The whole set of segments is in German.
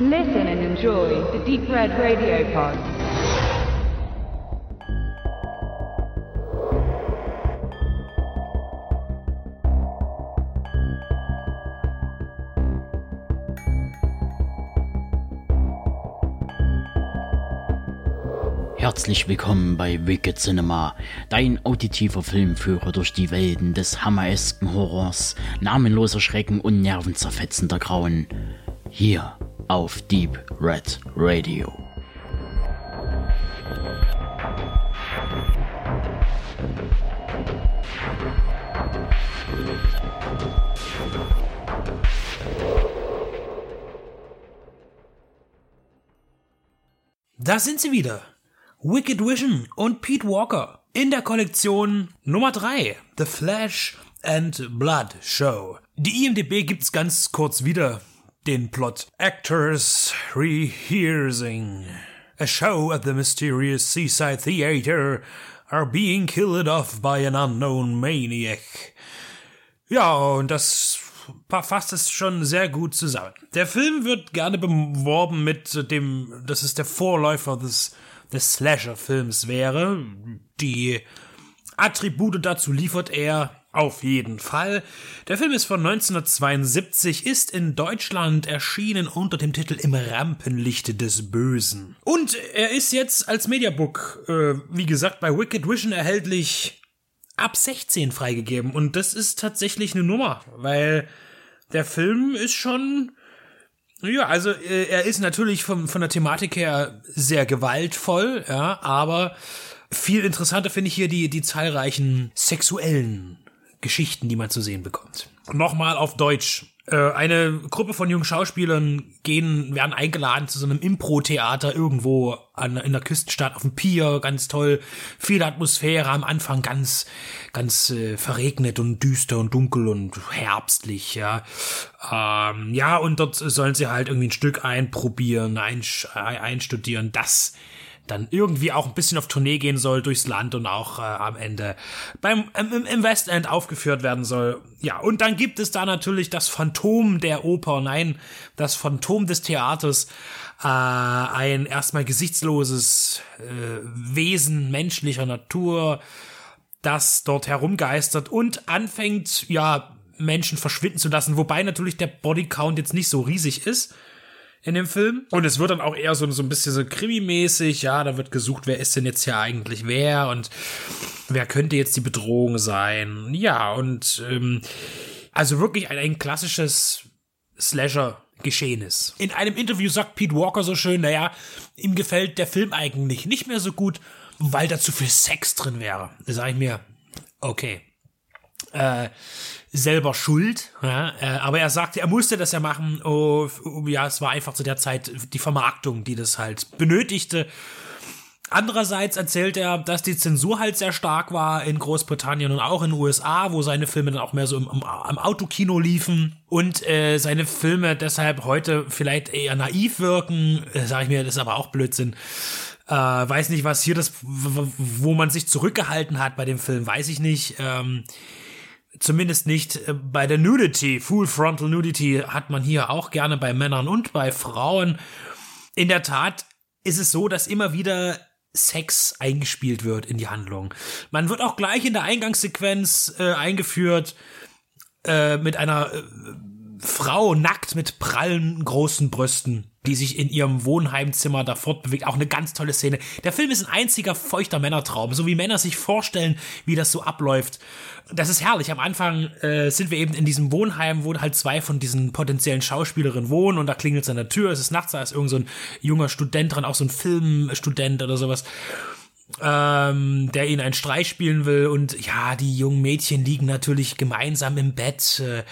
Listen and enjoy the Deep Red Radio Pod. Herzlich willkommen bei Wicked Cinema, dein auditiver Filmführer durch die Welten des hammeresken Horrors, namenloser Schrecken und nervenzerfetzender Grauen. Hier auf Deep Red Radio. Da sind sie wieder. Wicked Vision und Pete Walker in der Kollektion Nummer 3, The Flash and Blood Show. Die IMDB gibt's ganz kurz wieder den Plot. Actors rehearsing. A show at the mysterious seaside theater are being killed off by an unknown maniac. Ja, und das fasst es schon sehr gut zusammen. Der Film wird gerne beworben mit dem, dass es der Vorläufer des, des Slasher-Films wäre. Die Attribute dazu liefert er auf jeden Fall. Der Film ist von 1972, ist in Deutschland erschienen unter dem Titel Im Rampenlichte des Bösen. Und er ist jetzt als Mediabook, äh, wie gesagt, bei Wicked Vision erhältlich ab 16 freigegeben. Und das ist tatsächlich eine Nummer, weil der Film ist schon. Ja, also äh, er ist natürlich vom, von der Thematik her sehr gewaltvoll, ja, aber viel interessanter finde ich hier die, die zahlreichen sexuellen Geschichten, die man zu sehen bekommt. Nochmal auf Deutsch. Äh, eine Gruppe von jungen Schauspielern gehen, werden eingeladen zu so einem Impro-Theater irgendwo an, in der Küstenstadt auf dem Pier, ganz toll, viel Atmosphäre, am Anfang ganz, ganz äh, verregnet und düster und dunkel und herbstlich, ja. Ähm, ja, und dort sollen sie halt irgendwie ein Stück einprobieren, einstudieren, das dann irgendwie auch ein bisschen auf Tournee gehen soll durchs Land und auch äh, am Ende beim im, im West End aufgeführt werden soll. Ja, und dann gibt es da natürlich das Phantom der Oper, nein, das Phantom des Theaters, äh, ein erstmal gesichtsloses äh, Wesen menschlicher Natur, das dort herumgeistert und anfängt, ja, Menschen verschwinden zu lassen, wobei natürlich der Bodycount jetzt nicht so riesig ist in dem Film. Und es wird dann auch eher so, so ein bisschen so krimimäßig, ja, da wird gesucht, wer ist denn jetzt hier eigentlich wer und wer könnte jetzt die Bedrohung sein. Ja, und ähm, also wirklich ein, ein klassisches Slasher. Geschehen ist. In einem Interview sagt Pete Walker so schön, naja, ihm gefällt der Film eigentlich nicht mehr so gut, weil da zu viel Sex drin wäre. Da sage ich mir, okay. Äh, selber schuld, ja, äh, aber er sagte, er musste das ja machen. Oh, oh, ja, es war einfach zu der Zeit die Vermarktung, die das halt benötigte. Andererseits erzählt er, dass die Zensur halt sehr stark war in Großbritannien und auch in den USA, wo seine Filme dann auch mehr so im, im, im Autokino liefen und äh, seine Filme deshalb heute vielleicht eher naiv wirken. Äh, sag ich mir, das ist aber auch Blödsinn. Äh, weiß nicht, was hier das, wo man sich zurückgehalten hat bei dem Film, weiß ich nicht. Ähm, Zumindest nicht äh, bei der Nudity. Full Frontal Nudity hat man hier auch gerne bei Männern und bei Frauen. In der Tat ist es so, dass immer wieder Sex eingespielt wird in die Handlung. Man wird auch gleich in der Eingangssequenz äh, eingeführt äh, mit einer äh, Frau nackt mit prallen großen Brüsten, die sich in ihrem Wohnheimzimmer da fortbewegt. Auch eine ganz tolle Szene. Der Film ist ein einziger feuchter Männertraum, so wie Männer sich vorstellen, wie das so abläuft das ist herrlich. Am Anfang äh, sind wir eben in diesem Wohnheim, wo halt zwei von diesen potenziellen Schauspielerinnen wohnen und da klingelt es an der Tür, es ist nachts, da ist irgend so ein junger Student dran, auch so ein Filmstudent oder sowas ähm, der ihnen einen Streich spielen will. Und ja, die jungen Mädchen liegen natürlich gemeinsam im Bett äh,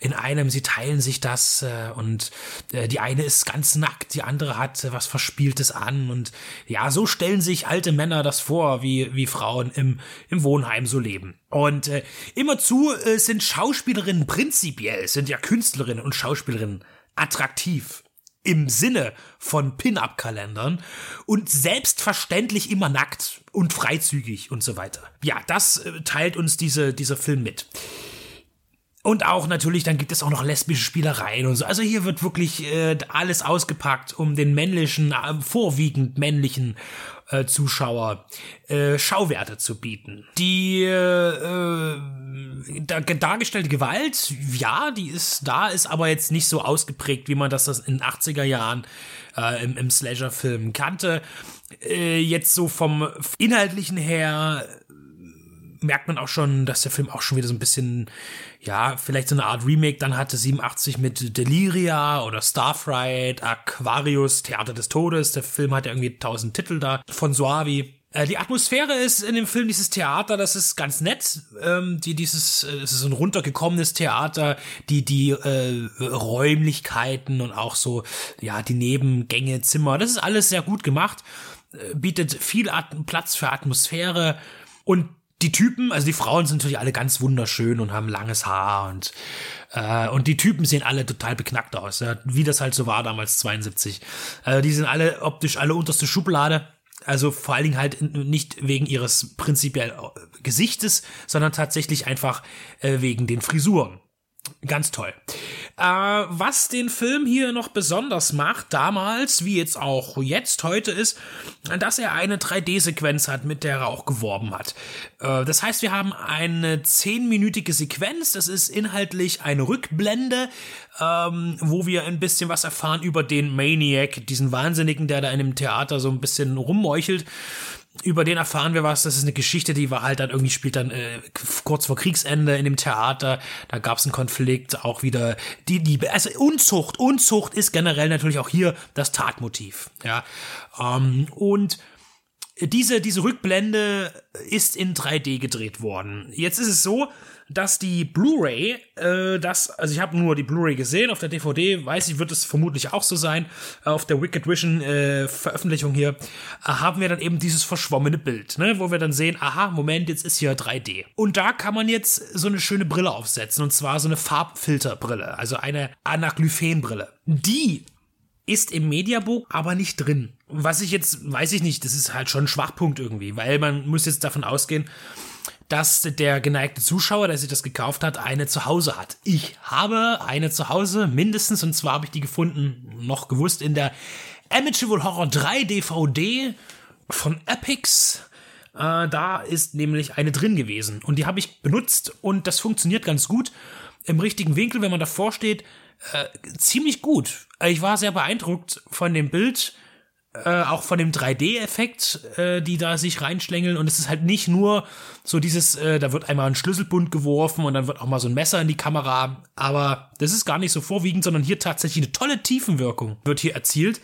in einem. Sie teilen sich das äh, und äh, die eine ist ganz nackt, die andere hat äh, was Verspieltes an. Und ja, so stellen sich alte Männer das vor, wie, wie Frauen im, im Wohnheim so leben. Und äh, immerzu äh, sind Schauspielerinnen prinzipiell, sind ja Künstlerinnen und Schauspielerinnen attraktiv im Sinne von Pin-Up-Kalendern und selbstverständlich immer nackt und freizügig und so weiter. Ja, das äh, teilt uns diese, dieser Film mit. Und auch natürlich, dann gibt es auch noch lesbische Spielereien und so. Also hier wird wirklich äh, alles ausgepackt, um den männlichen, äh, vorwiegend männlichen äh, Zuschauer äh, Schauwerte zu bieten. Die äh, da, dargestellte Gewalt, ja, die ist da, ist aber jetzt nicht so ausgeprägt, wie man das in den 80er Jahren äh, im, im Slasher-Film kannte. Äh, jetzt so vom Inhaltlichen her merkt man auch schon, dass der Film auch schon wieder so ein bisschen, ja, vielleicht so eine Art Remake dann hatte, 87 mit Deliria oder Starfright, Aquarius, Theater des Todes. Der Film hat ja irgendwie tausend Titel da von Suavi. Äh, die Atmosphäre ist in dem Film dieses Theater, das ist ganz nett. Ähm, die dieses, äh, es ist ein runtergekommenes Theater, die die äh, Räumlichkeiten und auch so ja die Nebengänge, Zimmer, das ist alles sehr gut gemacht, äh, bietet viel At Platz für Atmosphäre und die Typen, also die Frauen sind natürlich alle ganz wunderschön und haben langes Haar und äh, und die Typen sehen alle total beknackt aus, ja, wie das halt so war damals 72. Äh, die sind alle optisch alle unterste Schublade. Also vor allen Dingen halt nicht wegen ihres prinzipiell äh, Gesichtes, sondern tatsächlich einfach äh, wegen den Frisuren. Ganz toll. Äh, was den Film hier noch besonders macht, damals, wie jetzt auch jetzt heute, ist, dass er eine 3D-Sequenz hat, mit der er auch geworben hat. Äh, das heißt, wir haben eine zehnminütige Sequenz, das ist inhaltlich eine Rückblende, ähm, wo wir ein bisschen was erfahren über den Maniac, diesen Wahnsinnigen, der da in dem Theater so ein bisschen rummeuchelt über den erfahren wir was. Das ist eine Geschichte, die war halt dann irgendwie spielt dann äh, kurz vor Kriegsende in dem Theater. Da gab es einen Konflikt, auch wieder die Liebe. Also Unzucht, Unzucht ist generell natürlich auch hier das Tatmotiv. Ja ähm, und diese diese Rückblende ist in 3D gedreht worden. Jetzt ist es so, dass die Blu-ray, äh, das, also ich habe nur die Blu-ray gesehen, auf der DVD, weiß ich, wird es vermutlich auch so sein, äh, auf der Wicked Vision äh, Veröffentlichung hier, äh, haben wir dann eben dieses verschwommene Bild, ne, wo wir dann sehen, aha, Moment, jetzt ist hier 3D. Und da kann man jetzt so eine schöne Brille aufsetzen, und zwar so eine Farbfilterbrille, also eine Anaglyphenbrille. Die ist im Mediabook aber nicht drin. Was ich jetzt, weiß ich nicht, das ist halt schon ein Schwachpunkt irgendwie, weil man muss jetzt davon ausgehen, dass der geneigte Zuschauer, der sich das gekauft hat, eine zu Hause hat. Ich habe eine zu Hause, mindestens, und zwar habe ich die gefunden, noch gewusst, in der Amityville Horror 3 DVD von Epics. Äh, da ist nämlich eine drin gewesen und die habe ich benutzt und das funktioniert ganz gut. Im richtigen Winkel, wenn man davor steht, äh, ziemlich gut. Ich war sehr beeindruckt von dem Bild äh, auch von dem 3D-Effekt, äh, die da sich reinschlängeln. Und es ist halt nicht nur so dieses, äh, da wird einmal ein Schlüsselbund geworfen und dann wird auch mal so ein Messer in die Kamera. Aber das ist gar nicht so vorwiegend, sondern hier tatsächlich eine tolle Tiefenwirkung wird hier erzielt.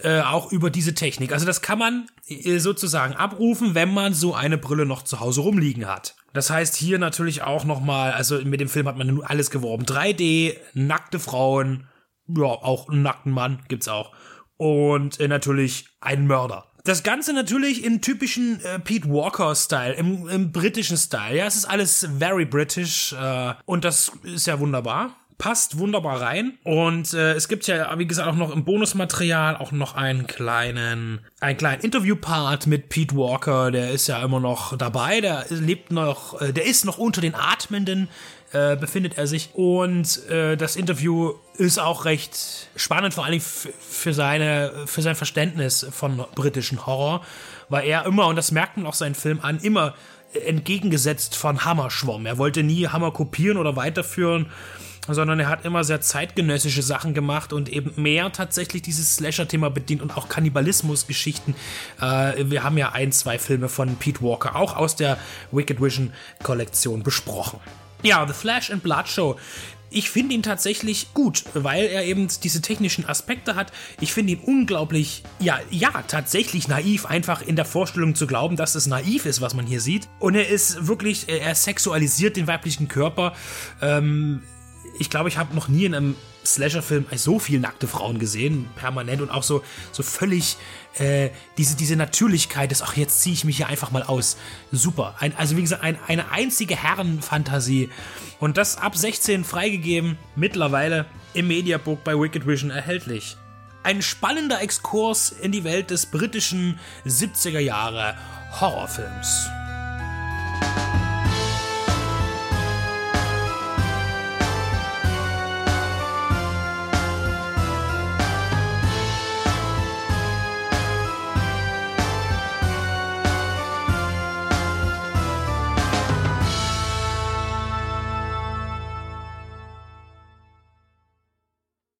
Äh, auch über diese Technik. Also das kann man äh, sozusagen abrufen, wenn man so eine Brille noch zu Hause rumliegen hat. Das heißt hier natürlich auch nochmal, also mit dem Film hat man nur alles geworben. 3D, nackte Frauen, ja, auch einen nackten Mann gibt's auch und äh, natürlich ein Mörder. Das Ganze natürlich im typischen äh, Pete Walker-Style, im, im, britischen Style. Ja, es ist alles very British äh, und das ist ja wunderbar. Passt wunderbar rein. Und äh, es gibt ja, wie gesagt, auch noch im Bonusmaterial auch noch einen kleinen, einen kleinen Interview-Part mit Pete Walker. Der ist ja immer noch dabei. Der lebt noch, äh, der ist noch unter den Atmenden äh, befindet er sich. Und äh, das Interview ist auch recht spannend, vor allem für, seine, für sein Verständnis von britischen Horror, weil er immer, und das merkt man auch seinen Film an, immer entgegengesetzt von Hammer schwamm. Er wollte nie Hammer kopieren oder weiterführen, sondern er hat immer sehr zeitgenössische Sachen gemacht und eben mehr tatsächlich dieses Slasher-Thema bedient und auch Kannibalismus-Geschichten. Äh, wir haben ja ein, zwei Filme von Pete Walker auch aus der Wicked Vision-Kollektion besprochen. Ja, The Flash and Blood Show. Ich finde ihn tatsächlich gut, weil er eben diese technischen Aspekte hat. Ich finde ihn unglaublich, ja, ja, tatsächlich naiv, einfach in der Vorstellung zu glauben, dass es naiv ist, was man hier sieht. Und er ist wirklich, er sexualisiert den weiblichen Körper. Ähm, ich glaube, ich habe noch nie in einem Slasher-Film so viel nackte Frauen gesehen, permanent und auch so, so völlig äh, diese, diese Natürlichkeit des, ach, jetzt ziehe ich mich hier einfach mal aus. Super. Ein, also, wie gesagt, ein, eine einzige Herrenfantasie. Und das ab 16 freigegeben, mittlerweile im Mediabook bei Wicked Vision erhältlich. Ein spannender Exkurs in die Welt des britischen 70er Jahre Horrorfilms.